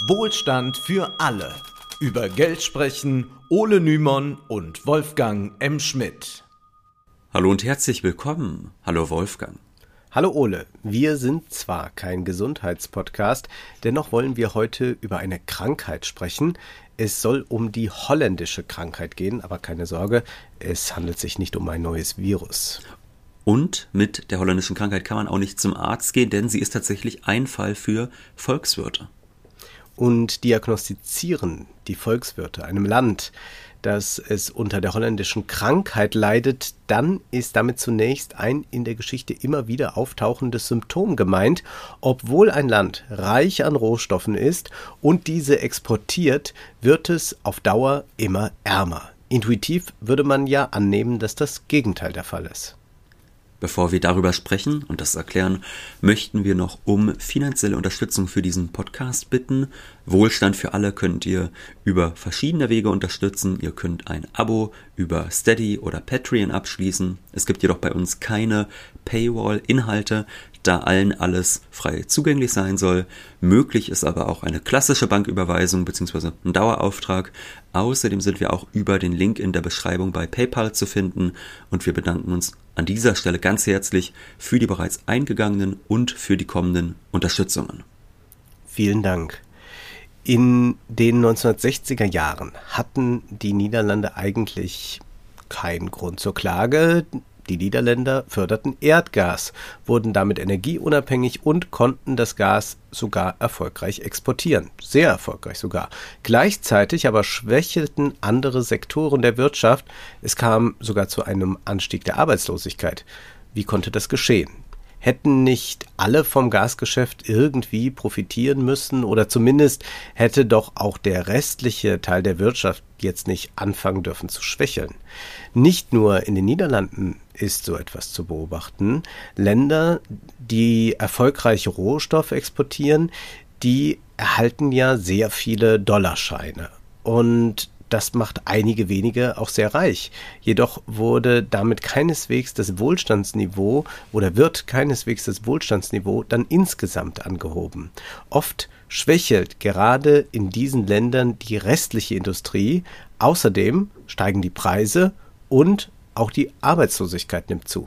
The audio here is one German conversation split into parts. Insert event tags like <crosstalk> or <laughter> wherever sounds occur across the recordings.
Wohlstand für alle. Über Geld sprechen Ole Nymon und Wolfgang M. Schmidt. Hallo und herzlich willkommen. Hallo Wolfgang. Hallo Ole, wir sind zwar kein Gesundheitspodcast, dennoch wollen wir heute über eine Krankheit sprechen. Es soll um die holländische Krankheit gehen, aber keine Sorge, es handelt sich nicht um ein neues Virus. Und mit der holländischen Krankheit kann man auch nicht zum Arzt gehen, denn sie ist tatsächlich ein Fall für Volkswirte. Und diagnostizieren die Volkswirte einem Land, dass es unter der holländischen Krankheit leidet, dann ist damit zunächst ein in der Geschichte immer wieder auftauchendes Symptom gemeint, obwohl ein Land reich an Rohstoffen ist und diese exportiert, wird es auf Dauer immer ärmer. Intuitiv würde man ja annehmen, dass das Gegenteil der Fall ist. Bevor wir darüber sprechen und das erklären, möchten wir noch um finanzielle Unterstützung für diesen Podcast bitten. Wohlstand für alle könnt ihr über verschiedene Wege unterstützen. Ihr könnt ein Abo über Steady oder Patreon abschließen. Es gibt jedoch bei uns keine Paywall-Inhalte da allen alles frei zugänglich sein soll. Möglich ist aber auch eine klassische Banküberweisung bzw. ein Dauerauftrag. Außerdem sind wir auch über den Link in der Beschreibung bei PayPal zu finden und wir bedanken uns an dieser Stelle ganz herzlich für die bereits eingegangenen und für die kommenden Unterstützungen. Vielen Dank. In den 1960er Jahren hatten die Niederlande eigentlich keinen Grund zur Klage. Die Niederländer förderten Erdgas, wurden damit energieunabhängig und konnten das Gas sogar erfolgreich exportieren. Sehr erfolgreich sogar. Gleichzeitig aber schwächelten andere Sektoren der Wirtschaft. Es kam sogar zu einem Anstieg der Arbeitslosigkeit. Wie konnte das geschehen? hätten nicht alle vom Gasgeschäft irgendwie profitieren müssen oder zumindest hätte doch auch der restliche Teil der Wirtschaft jetzt nicht anfangen dürfen zu schwächeln. Nicht nur in den Niederlanden ist so etwas zu beobachten. Länder, die erfolgreiche Rohstoffe exportieren, die erhalten ja sehr viele Dollarscheine. Und das macht einige wenige auch sehr reich. Jedoch wurde damit keineswegs das Wohlstandsniveau oder wird keineswegs das Wohlstandsniveau dann insgesamt angehoben. Oft schwächelt gerade in diesen Ländern die restliche Industrie. Außerdem steigen die Preise und auch die Arbeitslosigkeit nimmt zu.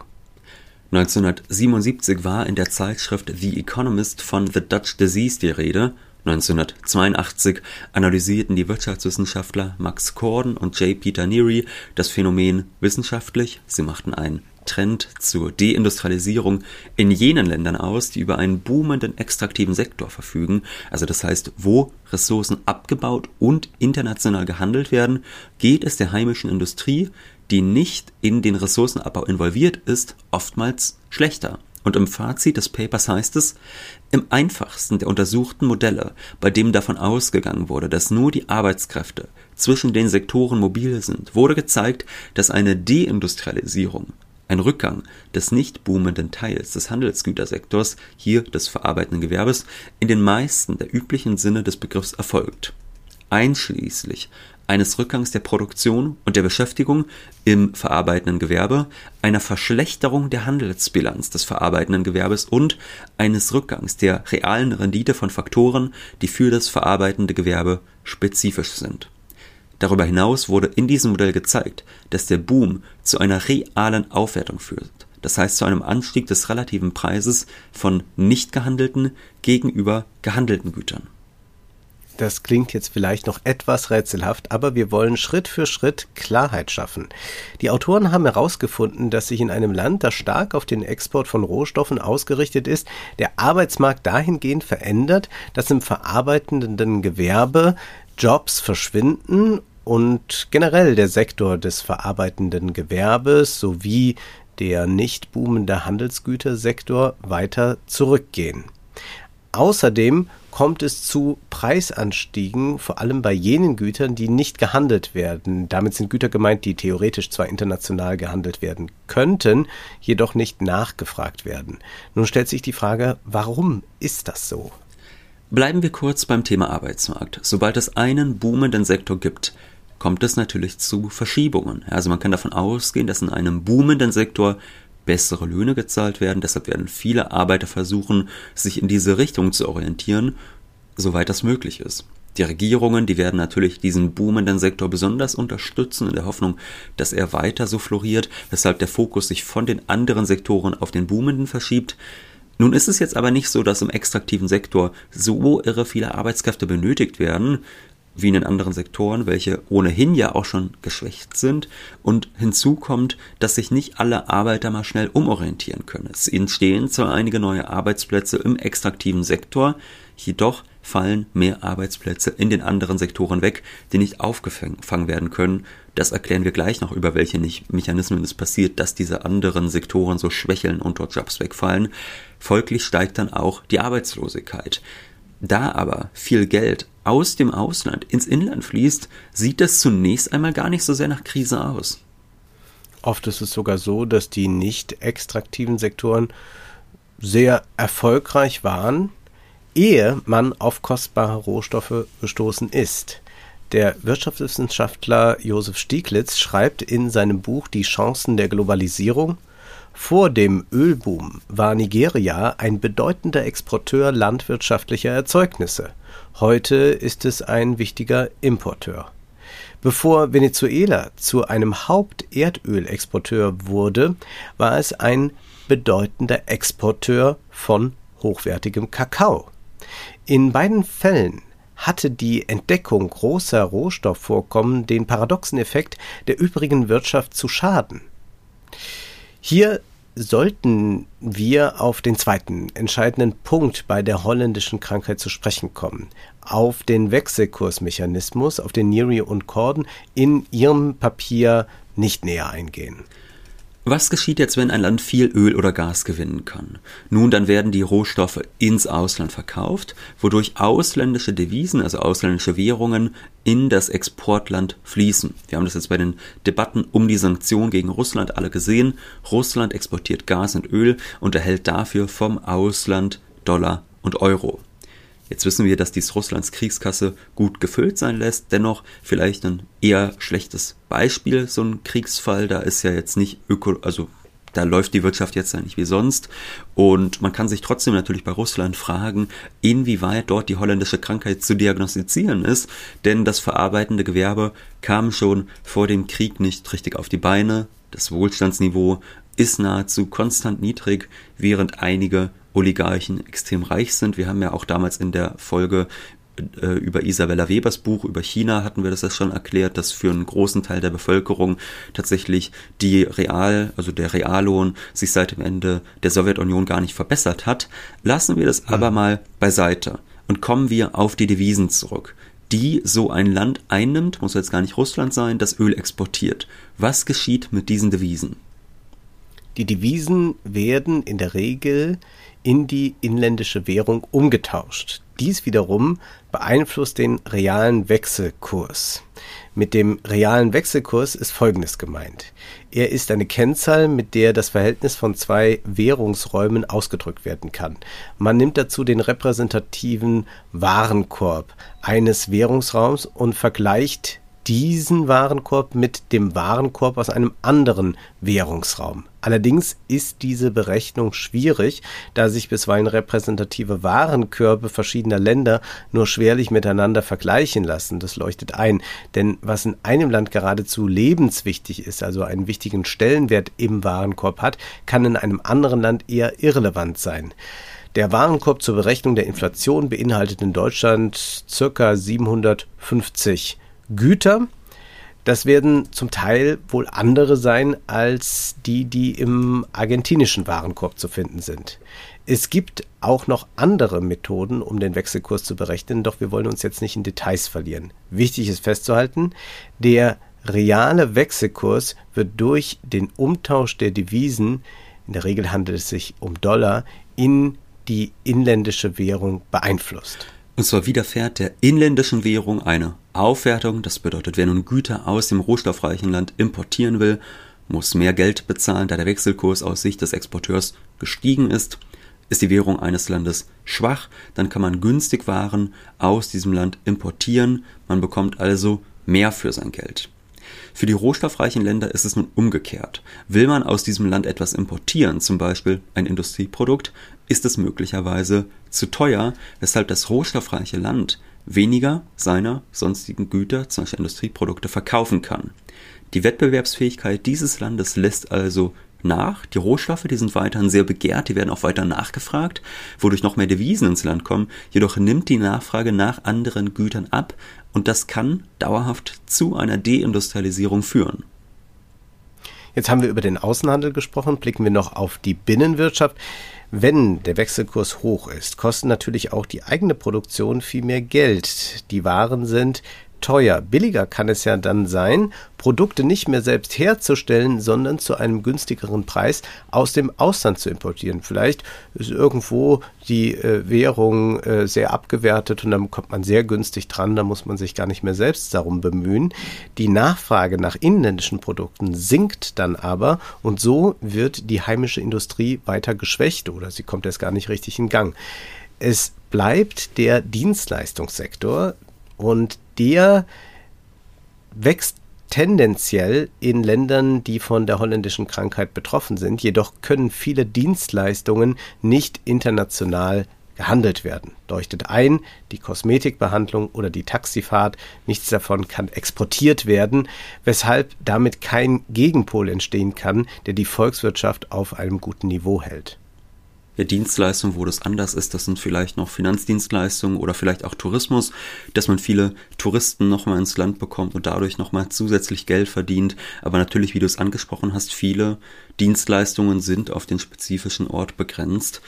1977 war in der Zeitschrift The Economist von The Dutch Disease die Rede 1982 analysierten die Wirtschaftswissenschaftler Max Corden und J. Peter Neary das Phänomen wissenschaftlich, sie machten einen Trend zur Deindustrialisierung in jenen Ländern aus, die über einen boomenden extraktiven Sektor verfügen, also das heißt, wo Ressourcen abgebaut und international gehandelt werden, geht es der heimischen Industrie, die nicht in den Ressourcenabbau involviert ist, oftmals schlechter. Und im Fazit des Papers heißt es, im einfachsten der untersuchten Modelle, bei dem davon ausgegangen wurde, dass nur die Arbeitskräfte zwischen den Sektoren mobil sind, wurde gezeigt, dass eine Deindustrialisierung, ein Rückgang des nicht boomenden Teils des Handelsgütersektors, hier des verarbeitenden Gewerbes, in den meisten der üblichen Sinne des Begriffs erfolgt, einschließlich eines Rückgangs der Produktion und der Beschäftigung im verarbeitenden Gewerbe, einer Verschlechterung der Handelsbilanz des verarbeitenden Gewerbes und eines Rückgangs der realen Rendite von Faktoren, die für das verarbeitende Gewerbe spezifisch sind. Darüber hinaus wurde in diesem Modell gezeigt, dass der Boom zu einer realen Aufwertung führt, das heißt zu einem Anstieg des relativen Preises von nicht gehandelten gegenüber gehandelten Gütern. Das klingt jetzt vielleicht noch etwas rätselhaft, aber wir wollen Schritt für Schritt Klarheit schaffen. Die Autoren haben herausgefunden, dass sich in einem Land, das stark auf den Export von Rohstoffen ausgerichtet ist, der Arbeitsmarkt dahingehend verändert, dass im verarbeitenden Gewerbe Jobs verschwinden und generell der Sektor des verarbeitenden Gewerbes sowie der nicht boomende Handelsgütersektor weiter zurückgehen. Außerdem kommt es zu Preisanstiegen, vor allem bei jenen Gütern, die nicht gehandelt werden. Damit sind Güter gemeint, die theoretisch zwar international gehandelt werden könnten, jedoch nicht nachgefragt werden. Nun stellt sich die Frage, warum ist das so? Bleiben wir kurz beim Thema Arbeitsmarkt. Sobald es einen boomenden Sektor gibt, kommt es natürlich zu Verschiebungen. Also man kann davon ausgehen, dass in einem boomenden Sektor bessere Löhne gezahlt werden. Deshalb werden viele Arbeiter versuchen, sich in diese Richtung zu orientieren. soweit das möglich ist. Die Regierungen, die werden natürlich diesen boomenden Sektor besonders unterstützen in der Hoffnung, dass er weiter so floriert, weshalb der Fokus sich von den anderen Sektoren auf den boomenden verschiebt. Nun ist es jetzt aber nicht so, dass im extraktiven Sektor so irre viele Arbeitskräfte benötigt werden, wie in den anderen Sektoren, welche ohnehin ja auch schon geschwächt sind. Und hinzu kommt, dass sich nicht alle Arbeiter mal schnell umorientieren können. Es entstehen zwar einige neue Arbeitsplätze im extraktiven Sektor, jedoch fallen mehr Arbeitsplätze in den anderen Sektoren weg, die nicht aufgefangen werden können. Das erklären wir gleich noch, über welche Mechanismen es passiert, dass diese anderen Sektoren so schwächeln und dort Jobs wegfallen. Folglich steigt dann auch die Arbeitslosigkeit. Da aber viel Geld aus dem Ausland ins Inland fließt, sieht das zunächst einmal gar nicht so sehr nach Krise aus. Oft ist es sogar so, dass die nicht extraktiven Sektoren sehr erfolgreich waren, ehe man auf kostbare Rohstoffe gestoßen ist. Der Wirtschaftswissenschaftler Josef Stieglitz schreibt in seinem Buch Die Chancen der Globalisierung vor dem Ölboom war Nigeria ein bedeutender Exporteur landwirtschaftlicher Erzeugnisse. Heute ist es ein wichtiger Importeur. Bevor Venezuela zu einem Haupterdölexporteur wurde, war es ein bedeutender Exporteur von hochwertigem Kakao. In beiden Fällen hatte die Entdeckung großer Rohstoffvorkommen den paradoxen Effekt, der übrigen Wirtschaft zu schaden. Hier sollten wir auf den zweiten entscheidenden Punkt bei der holländischen Krankheit zu sprechen kommen, auf den Wechselkursmechanismus, auf den Neary und Corden in ihrem Papier nicht näher eingehen. Was geschieht jetzt, wenn ein Land viel Öl oder Gas gewinnen kann? Nun, dann werden die Rohstoffe ins Ausland verkauft, wodurch ausländische Devisen, also ausländische Währungen, in das Exportland fließen. Wir haben das jetzt bei den Debatten um die Sanktionen gegen Russland alle gesehen. Russland exportiert Gas und Öl und erhält dafür vom Ausland Dollar und Euro. Jetzt wissen wir, dass dies Russlands Kriegskasse gut gefüllt sein lässt. Dennoch vielleicht ein eher schlechtes Beispiel, so ein Kriegsfall. Da ist ja jetzt nicht öko, also da läuft die Wirtschaft jetzt ja nicht wie sonst. Und man kann sich trotzdem natürlich bei Russland fragen, inwieweit dort die holländische Krankheit zu diagnostizieren ist. Denn das verarbeitende Gewerbe kam schon vor dem Krieg nicht richtig auf die Beine. Das Wohlstandsniveau ist nahezu konstant niedrig, während einige Oligarchen extrem reich sind. Wir haben ja auch damals in der Folge äh, über Isabella Webers Buch über China hatten wir das ja schon erklärt, dass für einen großen Teil der Bevölkerung tatsächlich die Real, also der Reallohn sich seit dem Ende der Sowjetunion gar nicht verbessert hat. Lassen wir das ja. aber mal beiseite und kommen wir auf die Devisen zurück die so ein Land einnimmt, muss jetzt gar nicht Russland sein, das Öl exportiert. Was geschieht mit diesen Devisen? Die Devisen werden in der Regel in die inländische Währung umgetauscht. Dies wiederum beeinflusst den realen Wechselkurs. Mit dem realen Wechselkurs ist Folgendes gemeint. Er ist eine Kennzahl, mit der das Verhältnis von zwei Währungsräumen ausgedrückt werden kann. Man nimmt dazu den repräsentativen Warenkorb eines Währungsraums und vergleicht diesen Warenkorb mit dem Warenkorb aus einem anderen Währungsraum. Allerdings ist diese Berechnung schwierig, da sich bisweilen repräsentative Warenkörbe verschiedener Länder nur schwerlich miteinander vergleichen lassen. Das leuchtet ein. Denn was in einem Land geradezu lebenswichtig ist, also einen wichtigen Stellenwert im Warenkorb hat, kann in einem anderen Land eher irrelevant sein. Der Warenkorb zur Berechnung der Inflation beinhaltet in Deutschland ca. 750 Güter. Das werden zum Teil wohl andere sein als die, die im argentinischen Warenkorb zu finden sind. Es gibt auch noch andere Methoden, um den Wechselkurs zu berechnen, doch wir wollen uns jetzt nicht in Details verlieren. Wichtig ist festzuhalten, der reale Wechselkurs wird durch den Umtausch der Devisen, in der Regel handelt es sich um Dollar, in die inländische Währung beeinflusst. Und zwar widerfährt der inländischen Währung eine Aufwertung. Das bedeutet, wer nun Güter aus dem rohstoffreichen Land importieren will, muss mehr Geld bezahlen, da der Wechselkurs aus Sicht des Exporteurs gestiegen ist. Ist die Währung eines Landes schwach, dann kann man günstig Waren aus diesem Land importieren. Man bekommt also mehr für sein Geld. Für die rohstoffreichen Länder ist es nun umgekehrt. Will man aus diesem Land etwas importieren, zum Beispiel ein Industrieprodukt, ist es möglicherweise zu teuer, weshalb das rohstoffreiche Land weniger seiner sonstigen Güter, zum Beispiel Industrieprodukte, verkaufen kann. Die Wettbewerbsfähigkeit dieses Landes lässt also nach. Die Rohstoffe, die sind weiterhin sehr begehrt, die werden auch weiter nachgefragt, wodurch noch mehr Devisen ins Land kommen. Jedoch nimmt die Nachfrage nach anderen Gütern ab und das kann dauerhaft zu einer Deindustrialisierung führen. Jetzt haben wir über den Außenhandel gesprochen, blicken wir noch auf die Binnenwirtschaft. Wenn der Wechselkurs hoch ist, kostet natürlich auch die eigene Produktion viel mehr Geld. Die Waren sind teuer. Billiger kann es ja dann sein, Produkte nicht mehr selbst herzustellen, sondern zu einem günstigeren Preis aus dem Ausland zu importieren. Vielleicht ist irgendwo die äh, Währung äh, sehr abgewertet und dann kommt man sehr günstig dran, da muss man sich gar nicht mehr selbst darum bemühen. Die Nachfrage nach inländischen Produkten sinkt dann aber und so wird die heimische Industrie weiter geschwächt oder sie kommt erst gar nicht richtig in Gang. Es bleibt der Dienstleistungssektor, und der wächst tendenziell in Ländern, die von der holländischen Krankheit betroffen sind. Jedoch können viele Dienstleistungen nicht international gehandelt werden. Leuchtet ein, die Kosmetikbehandlung oder die Taxifahrt, nichts davon kann exportiert werden, weshalb damit kein Gegenpol entstehen kann, der die Volkswirtschaft auf einem guten Niveau hält Dienstleistungen, wo das anders ist. Das sind vielleicht noch Finanzdienstleistungen oder vielleicht auch Tourismus, dass man viele Touristen nochmal ins Land bekommt und dadurch nochmal zusätzlich Geld verdient. Aber natürlich, wie du es angesprochen hast, viele Dienstleistungen sind auf den spezifischen Ort begrenzt.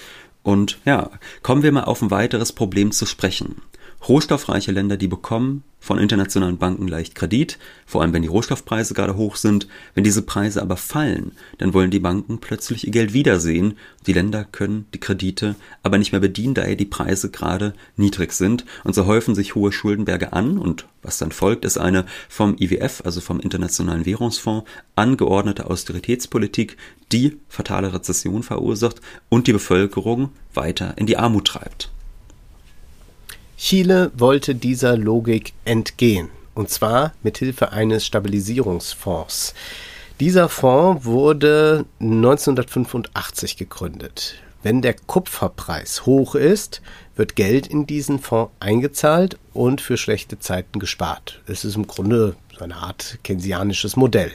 Und ja, kommen wir mal auf ein weiteres Problem zu sprechen. Rohstoffreiche Länder, die bekommen von internationalen Banken leicht Kredit, vor allem wenn die Rohstoffpreise gerade hoch sind. Wenn diese Preise aber fallen, dann wollen die Banken plötzlich ihr Geld wiedersehen. Die Länder können die Kredite aber nicht mehr bedienen, da ja die Preise gerade niedrig sind. Und so häufen sich hohe Schuldenberge an und was dann folgt, ist eine vom IWF, also vom Internationalen Währungsfonds, angeordnete Austeritätspolitik, die fatale Rezession verursacht und die Bevölkerung weiter in die Armut treibt. Chile wollte dieser Logik entgehen, und zwar mit Hilfe eines Stabilisierungsfonds. Dieser Fonds wurde 1985 gegründet. Wenn der Kupferpreis hoch ist, wird Geld in diesen Fonds eingezahlt und für schlechte Zeiten gespart. Es ist im Grunde so eine Art keynesianisches Modell.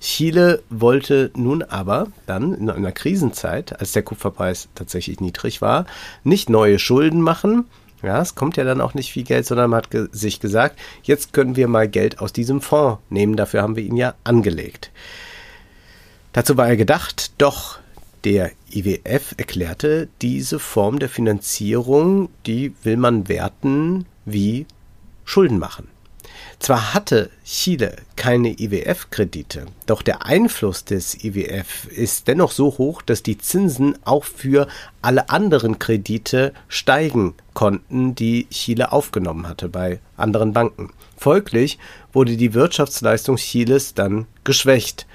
Chile wollte nun aber dann in einer Krisenzeit, als der Kupferpreis tatsächlich niedrig war, nicht neue Schulden machen, ja, es kommt ja dann auch nicht viel Geld, sondern man hat ge sich gesagt, jetzt können wir mal Geld aus diesem Fonds nehmen, dafür haben wir ihn ja angelegt. Dazu war er gedacht, doch der IWF erklärte, diese Form der Finanzierung, die will man werten wie Schulden machen. Zwar hatte Chile keine IWF-Kredite, doch der Einfluss des IWF ist dennoch so hoch, dass die Zinsen auch für alle anderen Kredite steigen konnten, die Chile aufgenommen hatte bei anderen Banken. Folglich wurde die Wirtschaftsleistung Chiles dann geschwächt,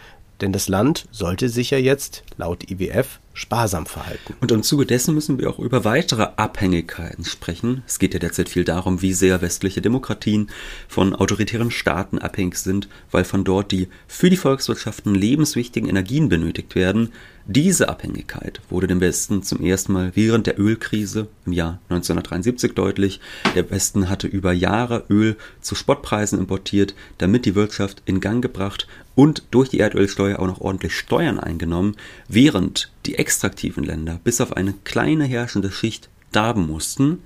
denn das Land sollte sich ja jetzt laut IWF sparsam verhalten. Und im Zuge dessen müssen wir auch über weitere Abhängigkeiten sprechen. Es geht ja derzeit viel darum, wie sehr westliche Demokratien von autoritären Staaten abhängig sind, weil von dort die für die Volkswirtschaften lebenswichtigen Energien benötigt werden. Diese Abhängigkeit wurde dem Westen zum ersten Mal während der Ölkrise im Jahr 1973 deutlich. Der Westen hatte über Jahre Öl zu Spottpreisen importiert, damit die Wirtschaft in Gang gebracht und durch die Erdölsteuer auch noch ordentlich Steuern eingenommen, während die extraktiven Länder bis auf eine kleine herrschende Schicht darben mussten.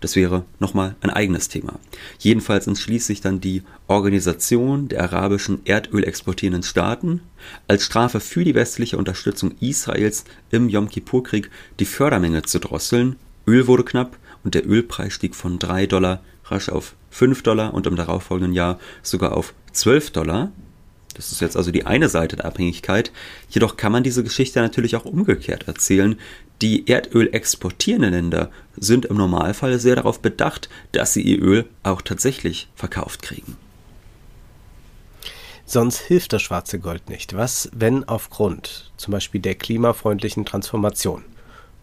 Das wäre nochmal ein eigenes Thema. Jedenfalls entschließt sich dann die Organisation der arabischen erdölexportierenden Staaten als Strafe für die westliche Unterstützung Israels im Yom Kippur-Krieg die Fördermenge zu drosseln. Öl wurde knapp und der Ölpreis stieg von 3 Dollar rasch auf 5 Dollar und im darauffolgenden Jahr sogar auf 12 Dollar. Das ist jetzt also die eine Seite der Abhängigkeit. Jedoch kann man diese Geschichte natürlich auch umgekehrt erzählen. Die Erdöl exportierenden Länder sind im Normalfall sehr darauf bedacht, dass sie ihr Öl auch tatsächlich verkauft kriegen. Sonst hilft das schwarze Gold nicht. Was, wenn aufgrund zum Beispiel der klimafreundlichen Transformation,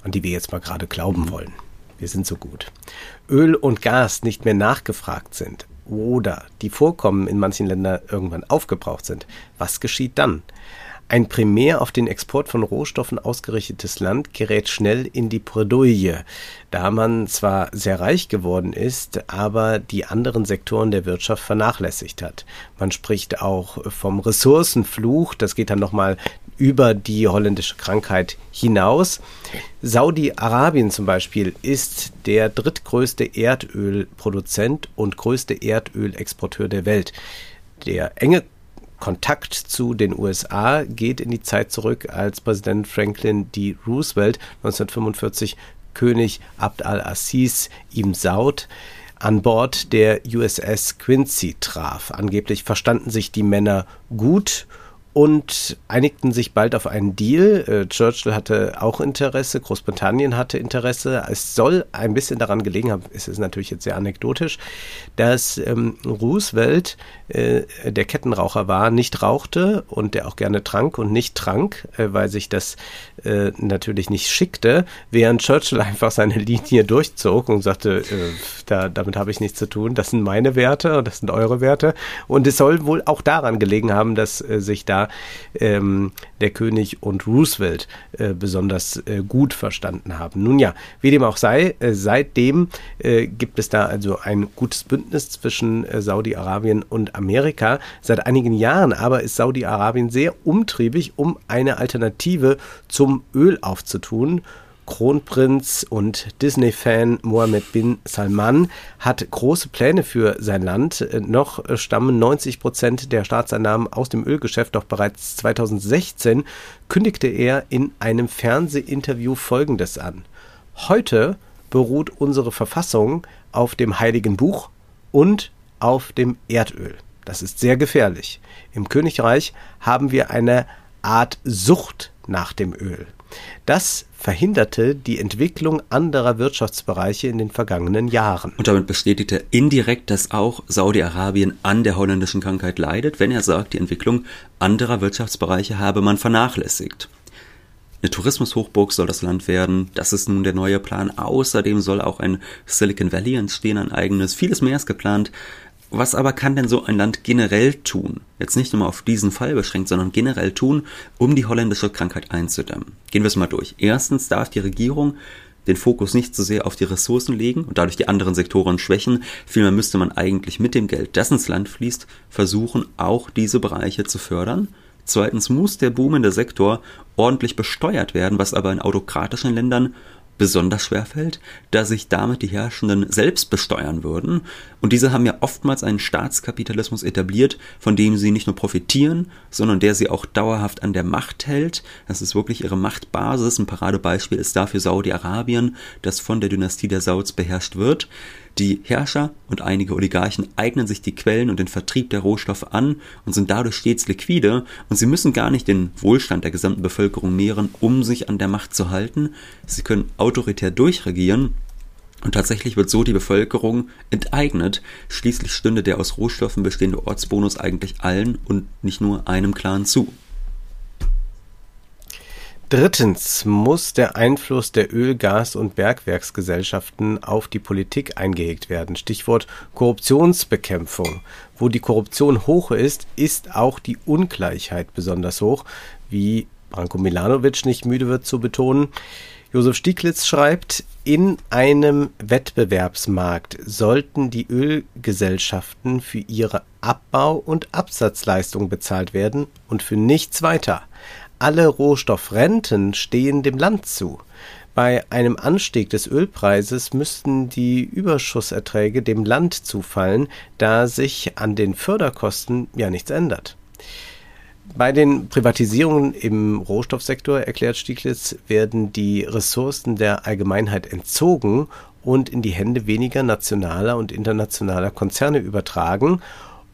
an die wir jetzt mal gerade glauben wollen, wir sind so gut, Öl und Gas nicht mehr nachgefragt sind, oder die Vorkommen in manchen Ländern irgendwann aufgebraucht sind, was geschieht dann? Ein primär auf den Export von Rohstoffen ausgerichtetes Land gerät schnell in die Bredouille, da man zwar sehr reich geworden ist, aber die anderen Sektoren der Wirtschaft vernachlässigt hat. Man spricht auch vom Ressourcenfluch, das geht dann nochmal über die holländische Krankheit hinaus. Saudi-Arabien zum Beispiel ist der drittgrößte Erdölproduzent und größte Erdölexporteur der Welt. Der enge Kontakt zu den USA geht in die Zeit zurück, als Präsident Franklin D. Roosevelt 1945 König Abd al-Aziz Ibn Saud an Bord der USS Quincy traf. Angeblich verstanden sich die Männer gut und einigten sich bald auf einen Deal. Äh, Churchill hatte auch Interesse, Großbritannien hatte Interesse. Es soll ein bisschen daran gelegen haben, es ist natürlich jetzt sehr anekdotisch, dass ähm, Roosevelt, äh, der Kettenraucher war, nicht rauchte und der auch gerne trank und nicht trank, äh, weil sich das natürlich nicht schickte, während Churchill einfach seine Linie durchzog und sagte, da, damit habe ich nichts zu tun, das sind meine Werte und das sind eure Werte. Und es soll wohl auch daran gelegen haben, dass sich da ähm, der König und Roosevelt äh, besonders äh, gut verstanden haben. Nun ja, wie dem auch sei, äh, seitdem äh, gibt es da also ein gutes Bündnis zwischen äh, Saudi-Arabien und Amerika. Seit einigen Jahren aber ist Saudi-Arabien sehr umtriebig, um eine Alternative zum Öl aufzutun. Kronprinz und Disney-Fan Mohammed bin Salman hat große Pläne für sein Land. Noch stammen 90 Prozent der Staatseinnahmen aus dem Ölgeschäft, doch bereits 2016 kündigte er in einem Fernsehinterview Folgendes an. Heute beruht unsere Verfassung auf dem Heiligen Buch und auf dem Erdöl. Das ist sehr gefährlich. Im Königreich haben wir eine Art Sucht nach dem Öl. Das verhinderte die Entwicklung anderer Wirtschaftsbereiche in den vergangenen Jahren. Und damit bestätigt er indirekt, dass auch Saudi-Arabien an der holländischen Krankheit leidet, wenn er sagt, die Entwicklung anderer Wirtschaftsbereiche habe man vernachlässigt. Eine Tourismushochburg soll das Land werden. Das ist nun der neue Plan. Außerdem soll auch ein Silicon Valley entstehen, ein eigenes. Vieles mehr ist geplant. Was aber kann denn so ein Land generell tun? Jetzt nicht nur auf diesen Fall beschränkt, sondern generell tun, um die holländische Krankheit einzudämmen. Gehen wir es mal durch. Erstens darf die Regierung den Fokus nicht so sehr auf die Ressourcen legen und dadurch die anderen Sektoren schwächen. Vielmehr müsste man eigentlich mit dem Geld, das ins Land fließt, versuchen, auch diese Bereiche zu fördern. Zweitens muss der boomende Sektor ordentlich besteuert werden, was aber in autokratischen Ländern besonders schwer fällt, da sich damit die Herrschenden selbst besteuern würden. Und diese haben ja oftmals einen Staatskapitalismus etabliert, von dem sie nicht nur profitieren, sondern der sie auch dauerhaft an der Macht hält. Das ist wirklich ihre Machtbasis. Ein Paradebeispiel ist dafür Saudi-Arabien, das von der Dynastie der Sauds beherrscht wird. Die Herrscher und einige Oligarchen eignen sich die Quellen und den Vertrieb der Rohstoffe an und sind dadurch stets liquide und sie müssen gar nicht den Wohlstand der gesamten Bevölkerung mehren, um sich an der Macht zu halten. Sie können autoritär durchregieren und tatsächlich wird so die Bevölkerung enteignet. Schließlich stünde der aus Rohstoffen bestehende Ortsbonus eigentlich allen und nicht nur einem Clan zu. Drittens muss der Einfluss der Öl-, Gas- und Bergwerksgesellschaften auf die Politik eingehegt werden. Stichwort Korruptionsbekämpfung. Wo die Korruption hoch ist, ist auch die Ungleichheit besonders hoch, wie Branko Milanovic nicht müde wird zu betonen. Josef Stieglitz schreibt, in einem Wettbewerbsmarkt sollten die Ölgesellschaften für ihre Abbau- und Absatzleistung bezahlt werden und für nichts weiter. Alle Rohstoffrenten stehen dem Land zu. Bei einem Anstieg des Ölpreises müssten die Überschusserträge dem Land zufallen, da sich an den Förderkosten ja nichts ändert. Bei den Privatisierungen im Rohstoffsektor, erklärt Stieglitz, werden die Ressourcen der Allgemeinheit entzogen und in die Hände weniger nationaler und internationaler Konzerne übertragen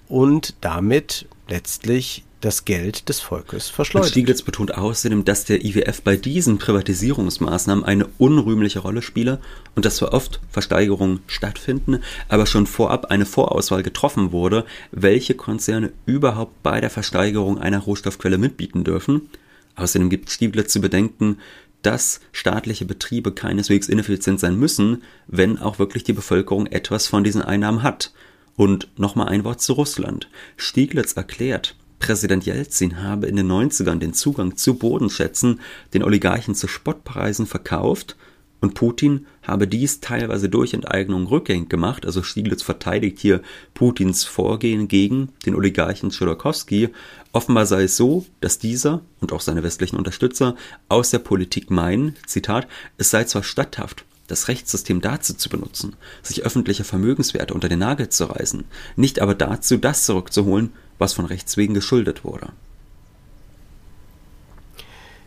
und damit letztlich das Geld des Volkes verschleudert. Stieglitz betont außerdem, dass der IWF bei diesen Privatisierungsmaßnahmen eine unrühmliche Rolle spiele und dass zwar oft Versteigerungen stattfinden, aber schon vorab eine Vorauswahl getroffen wurde, welche Konzerne überhaupt bei der Versteigerung einer Rohstoffquelle mitbieten dürfen. Außerdem gibt Stieglitz zu bedenken, dass staatliche Betriebe keineswegs ineffizient sein müssen, wenn auch wirklich die Bevölkerung etwas von diesen Einnahmen hat. Und nochmal ein Wort zu Russland. Stieglitz erklärt, Präsident Jelzin habe in den 90ern den Zugang zu Bodenschätzen den Oligarchen zu Spottpreisen verkauft und Putin habe dies teilweise durch Enteignung rückgängig gemacht. Also Stieglitz verteidigt hier Putins Vorgehen gegen den Oligarchen Chodorkowski. Offenbar sei es so, dass dieser und auch seine westlichen Unterstützer aus der Politik meinen, Zitat, es sei zwar statthaft, das Rechtssystem dazu zu benutzen, sich öffentliche Vermögenswerte unter den Nagel zu reißen, nicht aber dazu, das zurückzuholen, was von Rechts wegen geschuldet wurde.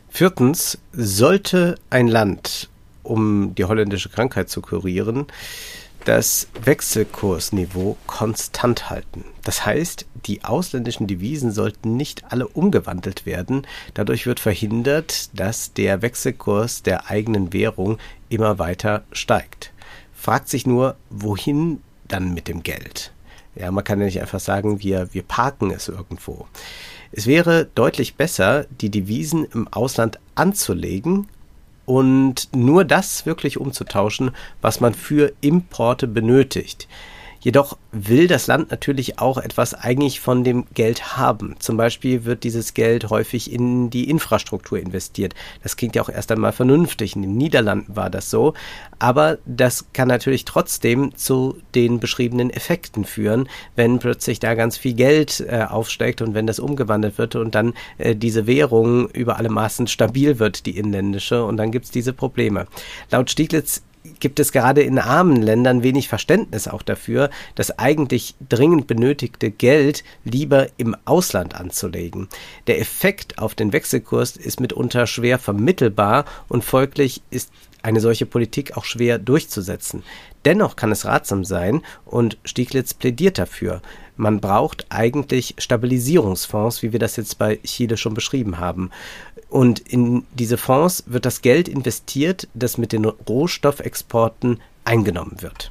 Viertens, sollte ein Land, um die holländische Krankheit zu kurieren, das Wechselkursniveau konstant halten. Das heißt, die ausländischen Devisen sollten nicht alle umgewandelt werden. Dadurch wird verhindert, dass der Wechselkurs der eigenen Währung immer weiter steigt. Fragt sich nur, wohin dann mit dem Geld? Ja, man kann ja nicht einfach sagen, wir, wir parken es irgendwo. Es wäre deutlich besser, die Devisen im Ausland anzulegen und nur das wirklich umzutauschen, was man für Importe benötigt. Jedoch will das Land natürlich auch etwas eigentlich von dem Geld haben. Zum Beispiel wird dieses Geld häufig in die Infrastruktur investiert. Das klingt ja auch erst einmal vernünftig. In den Niederlanden war das so. Aber das kann natürlich trotzdem zu den beschriebenen Effekten führen, wenn plötzlich da ganz viel Geld äh, aufsteigt und wenn das umgewandelt wird und dann äh, diese Währung über alle Maßen stabil wird, die inländische, und dann gibt es diese Probleme. Laut Stieglitz gibt es gerade in armen Ländern wenig Verständnis auch dafür, das eigentlich dringend benötigte Geld lieber im Ausland anzulegen. Der Effekt auf den Wechselkurs ist mitunter schwer vermittelbar und folglich ist eine solche Politik auch schwer durchzusetzen. Dennoch kann es ratsam sein, und Stieglitz plädiert dafür, man braucht eigentlich Stabilisierungsfonds, wie wir das jetzt bei Chile schon beschrieben haben. Und in diese Fonds wird das Geld investiert, das mit den Rohstoffexporten eingenommen wird.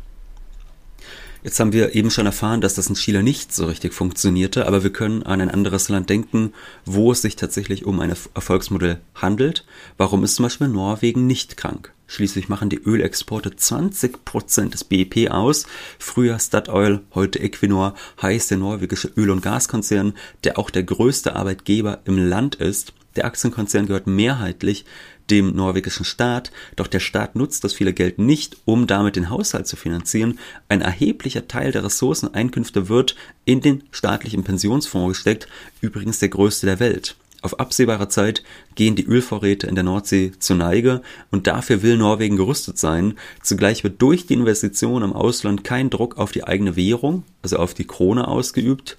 Jetzt haben wir eben schon erfahren, dass das in Chile nicht so richtig funktionierte, aber wir können an ein anderes Land denken, wo es sich tatsächlich um ein Erfolgsmodell handelt. Warum ist zum Beispiel Norwegen nicht krank? Schließlich machen die Ölexporte 20% des BIP aus. Früher Statoil, heute Equinor heißt der norwegische Öl- und Gaskonzern, der auch der größte Arbeitgeber im Land ist. Der Aktienkonzern gehört mehrheitlich dem norwegischen Staat, doch der Staat nutzt das viele Geld nicht, um damit den Haushalt zu finanzieren. Ein erheblicher Teil der Ressourceneinkünfte wird in den staatlichen Pensionsfonds gesteckt, übrigens der größte der Welt. Auf absehbare Zeit gehen die Ölvorräte in der Nordsee zur Neige und dafür will Norwegen gerüstet sein. Zugleich wird durch die Investition im Ausland kein Druck auf die eigene Währung, also auf die Krone ausgeübt.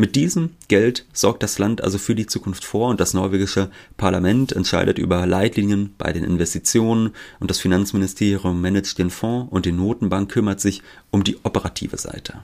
Mit diesem Geld sorgt das Land also für die Zukunft vor und das norwegische Parlament entscheidet über Leitlinien bei den Investitionen und das Finanzministerium managt den Fonds und die Notenbank kümmert sich um die operative Seite.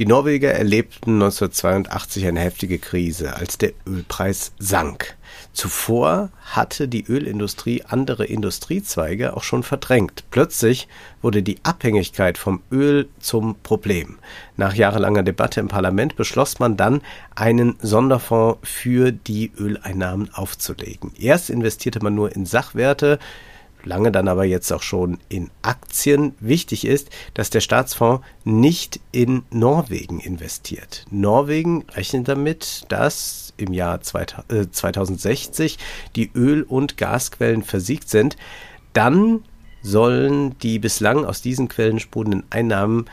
Die Norweger erlebten 1982 eine heftige Krise, als der Ölpreis sank. Zuvor hatte die Ölindustrie andere Industriezweige auch schon verdrängt. Plötzlich wurde die Abhängigkeit vom Öl zum Problem. Nach jahrelanger Debatte im Parlament beschloss man dann, einen Sonderfonds für die Öleinnahmen aufzulegen. Erst investierte man nur in Sachwerte, lange dann aber jetzt auch schon in Aktien. Wichtig ist, dass der Staatsfonds nicht in Norwegen investiert. Norwegen rechnet damit, dass im Jahr 2060 äh, die Öl- und Gasquellen versiegt sind. Dann sollen die bislang aus diesen Quellen sprudelnden Einnahmen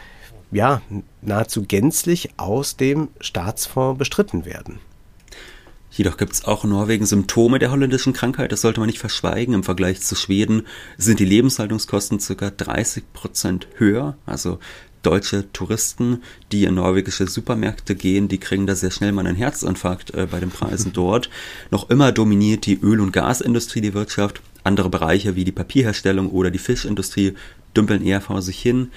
ja nahezu gänzlich aus dem Staatsfonds bestritten werden. Jedoch gibt es auch in Norwegen Symptome der holländischen Krankheit, das sollte man nicht verschweigen. Im Vergleich zu Schweden sind die Lebenshaltungskosten ca. 30 Prozent höher. Also deutsche Touristen, die in norwegische Supermärkte gehen, die kriegen da sehr schnell mal einen Herzinfarkt äh, bei den Preisen <laughs> dort. Noch immer dominiert die Öl- und Gasindustrie die Wirtschaft. Andere Bereiche wie die Papierherstellung oder die Fischindustrie dümpeln eher vor sich hin.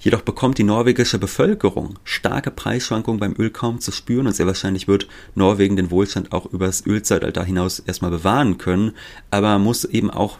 Jedoch bekommt die norwegische Bevölkerung starke Preisschwankungen beim Öl kaum zu spüren und sehr wahrscheinlich wird Norwegen den Wohlstand auch übers Ölzeitalter hinaus erstmal bewahren können, aber muss eben auch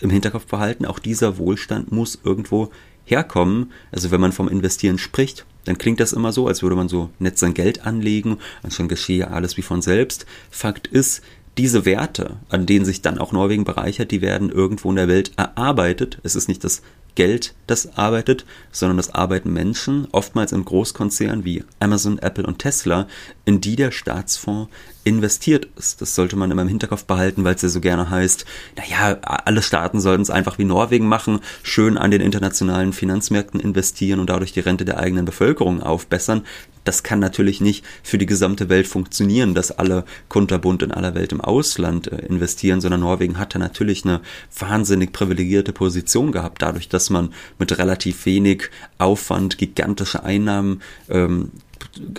im Hinterkopf behalten, auch dieser Wohlstand muss irgendwo herkommen. Also wenn man vom Investieren spricht, dann klingt das immer so, als würde man so nett sein Geld anlegen und schon geschehe alles wie von selbst. Fakt ist, diese Werte, an denen sich dann auch Norwegen bereichert, die werden irgendwo in der Welt erarbeitet. Es ist nicht das Geld, das arbeitet, sondern das arbeiten Menschen, oftmals in Großkonzernen wie Amazon, Apple und Tesla, in die der Staatsfonds investiert ist. Das sollte man immer im Hinterkopf behalten, weil es ja so gerne heißt, naja, alle Staaten sollten es einfach wie Norwegen machen, schön an den internationalen Finanzmärkten investieren und dadurch die Rente der eigenen Bevölkerung aufbessern. Das kann natürlich nicht für die gesamte Welt funktionieren, dass alle kunterbunt in aller Welt im Ausland äh, investieren, sondern Norwegen hat da natürlich eine wahnsinnig privilegierte Position gehabt, dadurch, dass man mit relativ wenig Aufwand gigantische Einnahmen ähm,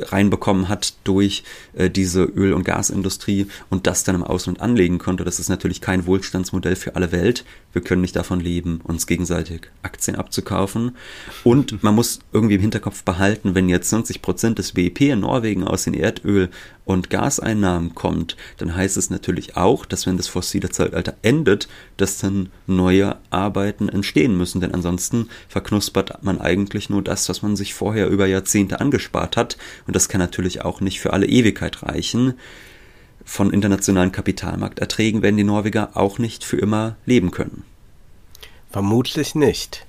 reinbekommen hat durch äh, diese Öl- und Gasindustrie und das dann im Ausland anlegen konnte. Das ist natürlich kein Wohlstandsmodell für alle Welt. Wir können nicht davon leben, uns gegenseitig Aktien abzukaufen. Und <laughs> man muss irgendwie im Hinterkopf behalten, wenn jetzt 90 Prozent des BIP in Norwegen aus den Erdöl- und Gaseinnahmen kommt, dann heißt es natürlich auch, dass wenn das fossile Zeitalter endet, dass dann neue Arbeiten entstehen müssen. Denn ansonsten verknuspert man eigentlich nur das, was man sich vorher über Jahrzehnte angespart hat. Und das kann natürlich auch nicht für alle Ewigkeit reichen. Von internationalen Kapitalmarkterträgen werden die Norweger auch nicht für immer leben können. Vermutlich nicht.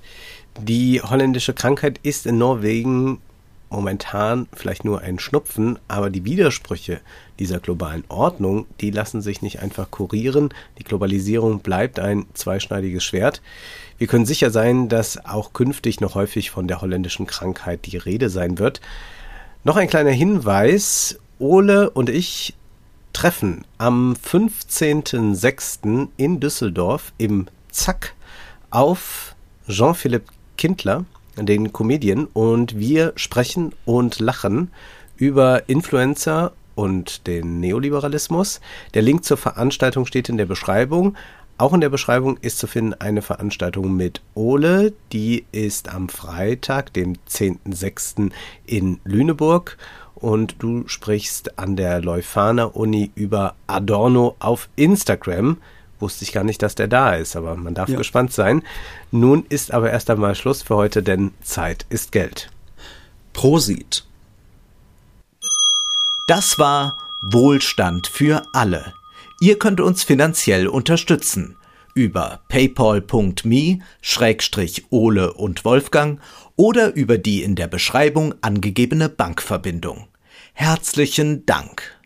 Die holländische Krankheit ist in Norwegen momentan vielleicht nur ein Schnupfen, aber die Widersprüche dieser globalen Ordnung, die lassen sich nicht einfach kurieren. Die Globalisierung bleibt ein zweischneidiges Schwert. Wir können sicher sein, dass auch künftig noch häufig von der holländischen Krankheit die Rede sein wird. Noch ein kleiner Hinweis. Ole und ich treffen am 15.06. in Düsseldorf im Zack auf Jean-Philippe Kindler, den Comedian, und wir sprechen und lachen über Influencer und den Neoliberalismus. Der Link zur Veranstaltung steht in der Beschreibung. Auch in der Beschreibung ist zu finden eine Veranstaltung mit Ole. Die ist am Freitag, dem 10.06. in Lüneburg. Und du sprichst an der Leuphana Uni über Adorno auf Instagram. Wusste ich gar nicht, dass der da ist, aber man darf ja. gespannt sein. Nun ist aber erst einmal Schluss für heute, denn Zeit ist Geld. Prosit. Das war Wohlstand für alle Ihr könnt uns finanziell unterstützen über paypal.me-ole und Wolfgang oder über die in der Beschreibung angegebene Bankverbindung. Herzlichen Dank!